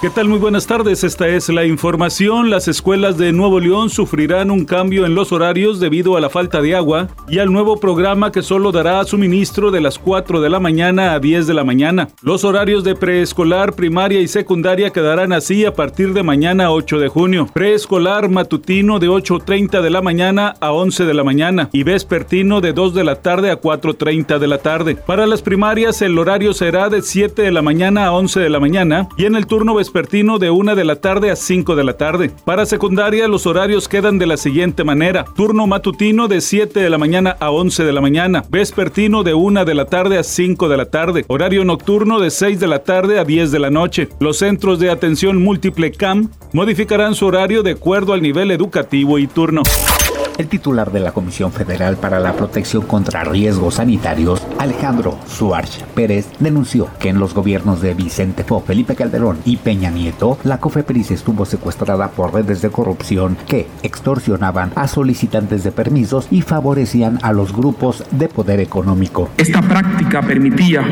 ¿Qué tal? Muy buenas tardes. Esta es la información. Las escuelas de Nuevo León sufrirán un cambio en los horarios debido a la falta de agua y al nuevo programa que solo dará suministro de las 4 de la mañana a 10 de la mañana. Los horarios de preescolar, primaria y secundaria quedarán así a partir de mañana 8 de junio. Preescolar matutino de 8.30 de la mañana a 11 de la mañana y vespertino de 2 de la tarde a 4.30 de la tarde. Para las primarias el horario será de 7 de la mañana a 11 de la mañana y en el turno vespertino de 1 de la tarde a 5 de la tarde. Para secundaria los horarios quedan de la siguiente manera. Turno matutino de 7 de la mañana a 11 de la mañana. Vespertino de 1 de la tarde a 5 de la tarde. Horario nocturno de 6 de la tarde a 10 de la noche. Los centros de atención múltiple CAM modificarán su horario de acuerdo al nivel educativo y turno. El titular de la Comisión Federal para la Protección contra Riesgos Sanitarios, Alejandro Suárez Pérez, denunció que en los gobiernos de Vicente Fox, Felipe Calderón y Peña Nieto, la COFEPRIS estuvo secuestrada por redes de corrupción que extorsionaban a solicitantes de permisos y favorecían a los grupos de poder económico. Esta práctica permitía,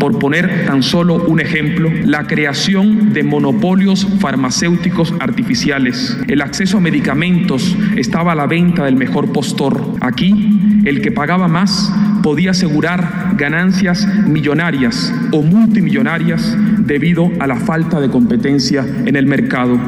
por poner tan solo un ejemplo, la creación de monopolios farmacéuticos artificiales. El acceso a medicamentos estaba a la venta del mejor postor. Aquí, el que pagaba más podía asegurar ganancias millonarias o multimillonarias debido a la falta de competencia en el mercado.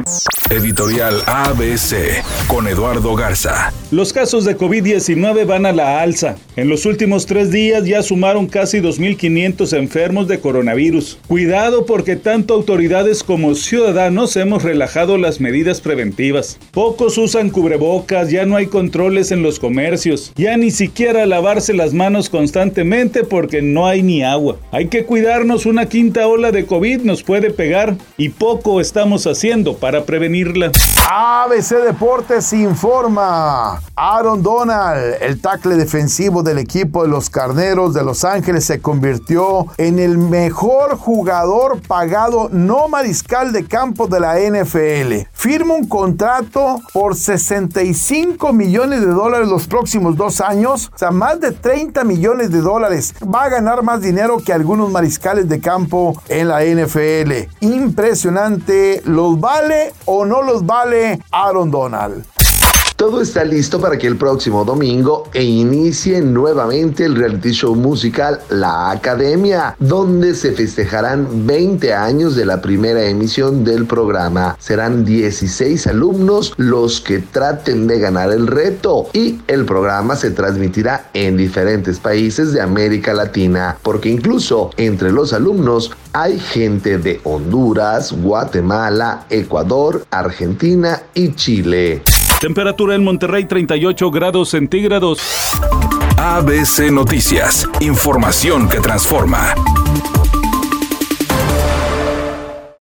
Editorial ABC con Eduardo Garza. Los casos de COVID-19 van a la alza. En los últimos tres días ya sumaron casi 2.500 enfermos de coronavirus. Cuidado porque tanto autoridades como ciudadanos hemos relajado las medidas preventivas. Pocos usan cubrebocas, ya no hay controles en los comercios, ya ni siquiera lavarse las manos constantemente porque no hay ni agua. Hay que cuidarnos, una quinta ola de COVID nos puede pegar y poco estamos haciendo para ABC Deportes informa. Aaron Donald, el tackle defensivo del equipo de los Carneros de Los Ángeles, se convirtió en el mejor jugador pagado no mariscal de campo de la NFL. Firma un contrato por 65 millones de dólares los próximos dos años, o sea, más de 30 millones de dólares. Va a ganar más dinero que algunos mariscales de campo en la NFL. Impresionante. ¿Los vale o no los vale Aaron Donald? Todo está listo para que el próximo domingo e inicie nuevamente el reality show musical La Academia, donde se festejarán 20 años de la primera emisión del programa. Serán 16 alumnos los que traten de ganar el reto y el programa se transmitirá en diferentes países de América Latina, porque incluso entre los alumnos hay gente de Honduras, Guatemala, Ecuador, Argentina y Chile. Temperatura en Monterrey 38 grados centígrados. ABC Noticias. Información que transforma.